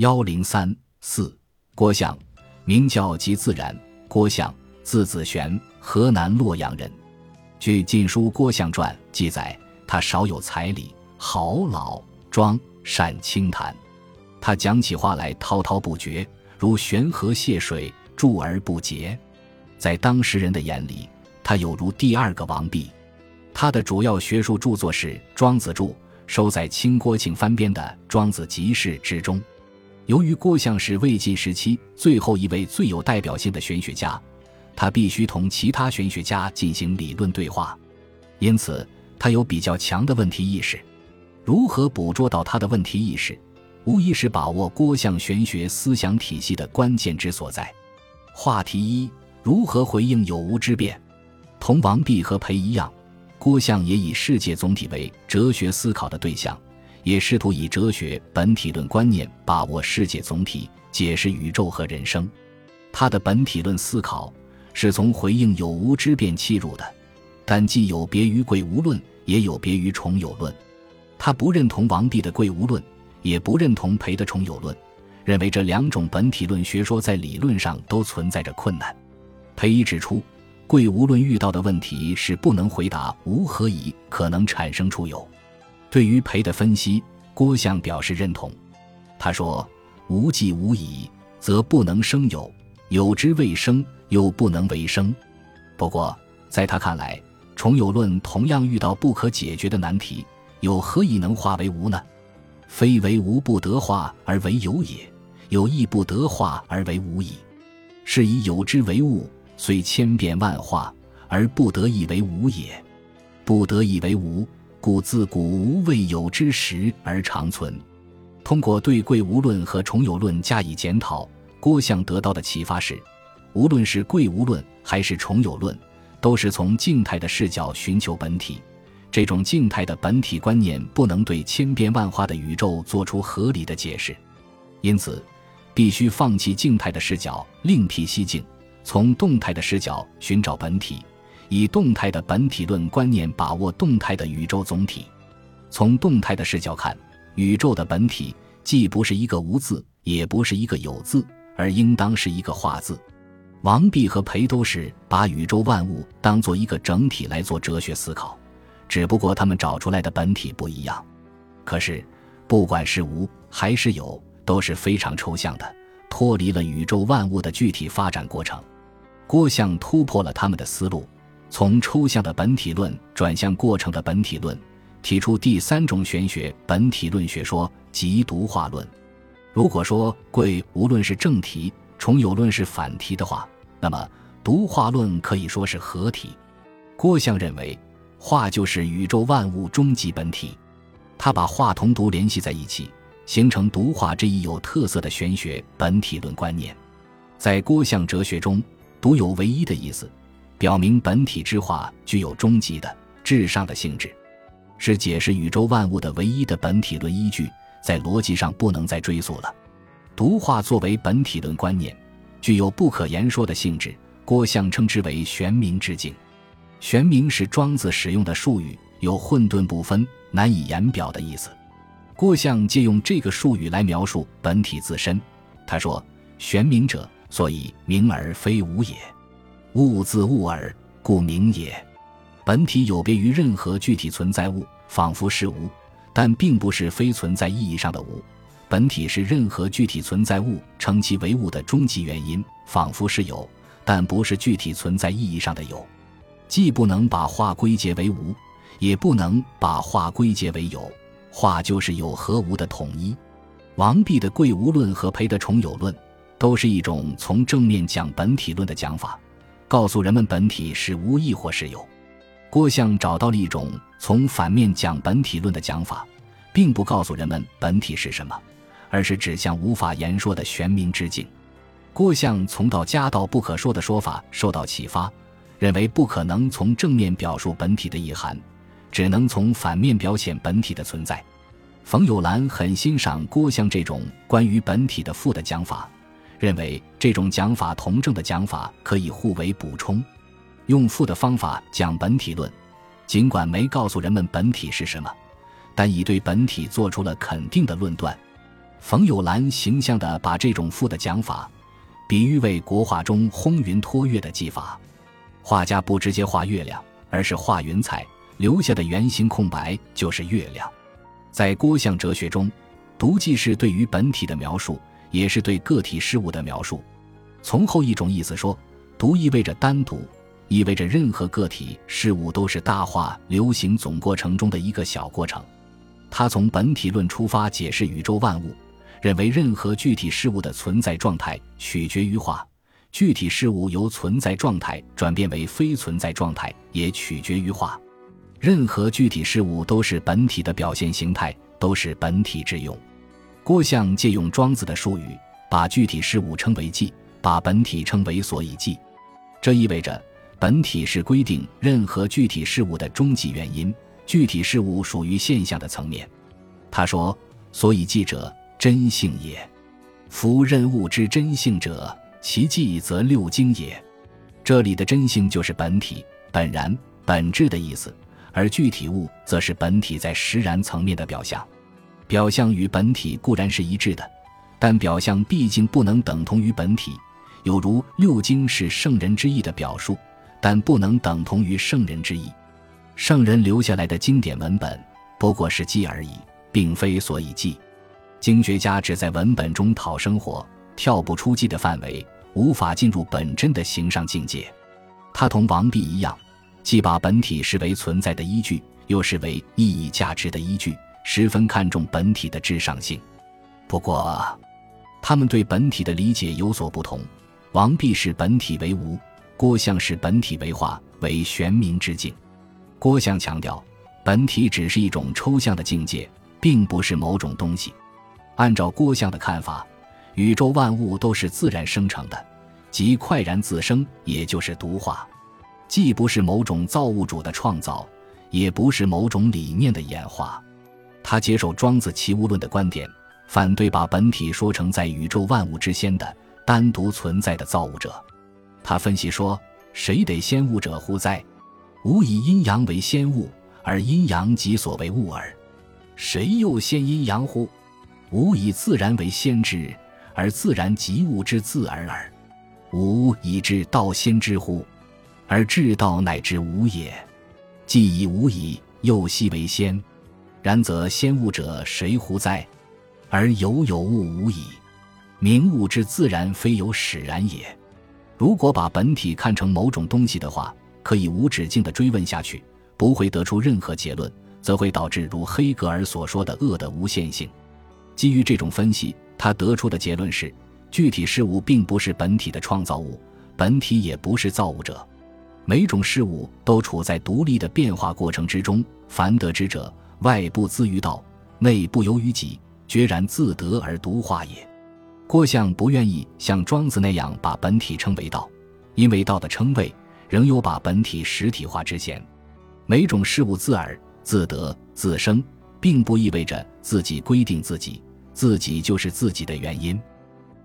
幺零三四，郭象，名叫即自然。郭象，字子玄，河南洛阳人。据《晋书·郭象传》记载，他少有才理，好老庄，善清谈。他讲起话来滔滔不绝，如悬河泻水，注而不竭。在当时人的眼里，他有如第二个王弼。他的主要学术著作是《庄子注》，收在清郭庆翻编的《庄子集释》之中。由于郭象是魏晋时期最后一位最有代表性的玄学家，他必须同其他玄学家进行理论对话，因此他有比较强的问题意识。如何捕捉到他的问题意识，无疑是把握郭象玄学思想体系的关键之所在。话题一：如何回应有无之辩？同王弼和裴一样，郭象也以世界总体为哲学思考的对象。也试图以哲学本体论观念把握世界总体，解释宇宙和人生。他的本体论思考是从回应有无之辩切入的，但既有别于贵无论，也有别于重有论。他不认同王弼的贵无论，也不认同裴的重有论，认为这两种本体论学说在理论上都存在着困难。裴一指出，贵无论遇到的问题是不能回答无何以可能产生出有。对于裴的分析，郭象表示认同。他说：“无既无以，则不能生有；有之未生，又不能为生。”不过，在他看来，重有论同样遇到不可解决的难题：有何以能化为无呢？非为无不得化而为有也，有亦不得化而为无矣。是以有之为物，虽千变万化，而不得已为无也。不得已为无。故自古无未有之时而长存。通过对贵无论和重有论加以检讨，郭象得到的启发是：无论是贵无论还是重有论，都是从静态的视角寻求本体。这种静态的本体观念不能对千变万化的宇宙做出合理的解释，因此必须放弃静态的视角，另辟蹊径，从动态的视角寻找本体。以动态的本体论观念把握动态的宇宙总体，从动态的视角看，宇宙的本体既不是一个无字，也不是一个有字，而应当是一个化字。王弼和裴都是把宇宙万物当做一个整体来做哲学思考，只不过他们找出来的本体不一样。可是，不管是无还是有，都是非常抽象的，脱离了宇宙万物的具体发展过程。郭象突破了他们的思路。从抽象的本体论转向过程的本体论，提出第三种玄学本体论学说即独化论。如果说贵无论是正题，重有论是反题的话，那么独化论可以说是合体。郭象认为，化就是宇宙万物终极本体，他把化同独联系在一起，形成独化这一有特色的玄学本体论观念。在郭象哲学中，独有唯一的意思。表明本体之化具有终极的至上的性质，是解释宇宙万物的唯一的本体论依据，在逻辑上不能再追溯了。独化作为本体论观念，具有不可言说的性质。郭象称之为玄冥之境。玄冥是庄子使用的术语，有混沌不分、难以言表的意思。郭象借用这个术语来描述本体自身。他说：“玄冥者，所以冥而非无也。”物自物耳，故名也。本体有别于任何具体存在物，仿佛是无，但并不是非存在意义上的无。本体是任何具体存在物称其为物的终极原因，仿佛是有，但不是具体存在意义上的有。既不能把化归结为无，也不能把化归结为有。化就是有和无的统一。王弼的贵无论和裴的重有论，都是一种从正面讲本体论的讲法。告诉人们本体是无亦或是有。郭象找到了一种从反面讲本体论的讲法，并不告诉人们本体是什么，而是指向无法言说的玄冥之境。郭象从到家到不可说的说法受到启发，认为不可能从正面表述本体的意涵，只能从反面表现本体的存在。冯友兰很欣赏郭象这种关于本体的负的讲法。认为这种讲法同正的讲法可以互为补充，用负的方法讲本体论，尽管没告诉人们本体是什么，但已对本体做出了肯定的论断。冯友兰形象地把这种赋的讲法，比喻为国画中轰云托月的技法。画家不直接画月亮，而是画云彩，留下的圆形空白就是月亮。在郭象哲学中，独既是对于本体的描述，也是对个体事物的描述。从后一种意思说，独意味着单独，意味着任何个体事物都是大化流行总过程中的一个小过程。他从本体论出发解释宇宙万物，认为任何具体事物的存在状态取决于化。具体事物由存在状态转变为非存在状态，也取决于化。任何具体事物都是本体的表现形态，都是本体之用。郭象借用庄子的术语，把具体事物称为纪，把本体称为所以纪。这意味着，本体是规定任何具体事物的终极原因，具体事物属于现象的层面。他说：“所以纪者，真性也。夫任物之真性者。”其迹则六经也，这里的真性就是本体、本然、本质的意思，而具体物则是本体在实然层面的表象。表象与本体固然是一致的，但表象毕竟不能等同于本体。有如六经是圣人之意的表述，但不能等同于圣人之意。圣人留下来的经典文本不过是记而已，并非所以记。经学家只在文本中讨生活。跳不出记的范围，无法进入本真的形上境界。他同王弼一样，既把本体视为存在的依据，又视为意义价值的依据，十分看重本体的至上性。不过，他们对本体的理解有所不同。王弼视本体为无，郭象视本体为化，为玄冥之境。郭象强调，本体只是一种抽象的境界，并不是某种东西。按照郭象的看法。宇宙万物都是自然生成的，即快然自生，也就是独化，既不是某种造物主的创造，也不是某种理念的演化。他接受庄子齐物论的观点，反对把本体说成在宇宙万物之先的单独存在的造物者。他分析说：“谁得先物者乎哉？吾以阴阳为先物，而阴阳即所谓物耳。谁又先阴阳乎？吾以自然为先之。”而自然即物之自而耳，吾以至道先知乎？而至道乃至无也。既以无以，又奚为先？然则先物者谁乎哉？而有有物无矣。明物之自然，非有使然也。如果把本体看成某种东西的话，可以无止境的追问下去，不会得出任何结论，则会导致如黑格尔所说的恶的无限性。基于这种分析。他得出的结论是：具体事物并不是本体的创造物，本体也不是造物者。每种事物都处在独立的变化过程之中。凡得之者，外部自于道，内不由于己，决然自得而独化也。郭象不愿意像庄子那样把本体称为道，因为道的称谓仍有把本体实体化之嫌。每种事物自耳、自得、自生，并不意味着自己规定自己。自己就是自己的原因，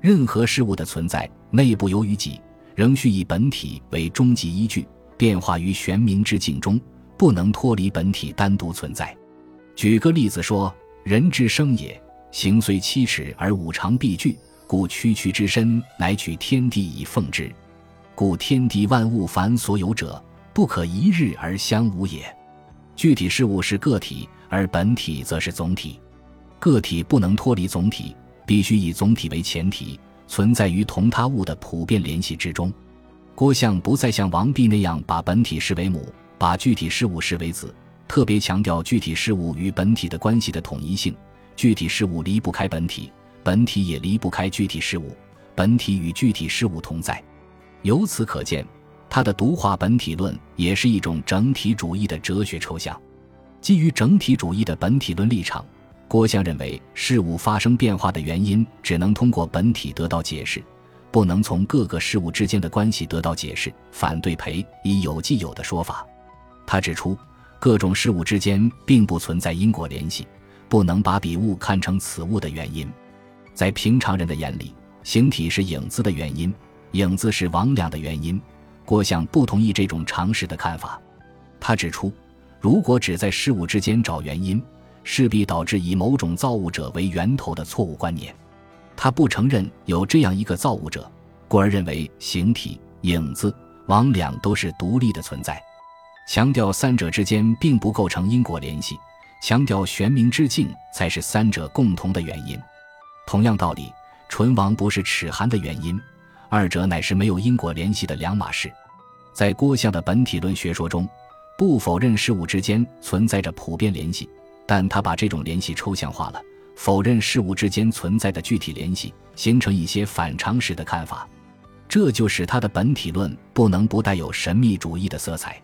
任何事物的存在内部由于己，仍需以本体为终极依据，变化于玄冥之境中，不能脱离本体单独存在。举个例子说，人之生也，形虽七尺而五常必具，故区区之身乃取天地以奉之。故天地万物凡所有者，不可一日而相无也。具体事物是个体，而本体则是总体。个体不能脱离总体，必须以总体为前提，存在于同他物的普遍联系之中。郭象不再像王弼那样把本体视为母，把具体事物视为子，特别强调具体事物与本体的关系的统一性。具体事物离不开本体，本体也离不开具体事物，本体与具体事物同在。由此可见，他的独化本体论也是一种整体主义的哲学抽象。基于整体主义的本体论立场。郭象认为，事物发生变化的原因只能通过本体得到解释，不能从各个事物之间的关系得到解释，反对裴以有既有的说法。他指出，各种事物之间并不存在因果联系，不能把彼物看成此物的原因。在平常人的眼里，形体是影子的原因，影子是魍魉的原因。郭象不同意这种常识的看法。他指出，如果只在事物之间找原因，势必导致以某种造物者为源头的错误观念。他不承认有这样一个造物者，故而认为形体、影子、魍两都是独立的存在，强调三者之间并不构成因果联系，强调玄冥之境才是三者共同的原因。同样道理，唇亡不是齿寒的原因，二者乃是没有因果联系的两码事。在郭象的本体论学说中，不否认事物之间存在着普遍联系，但他把这种联系抽象化了，否认事物之间存在的具体联系，形成一些反常识的看法，这就使他的本体论不能不带有神秘主义的色彩。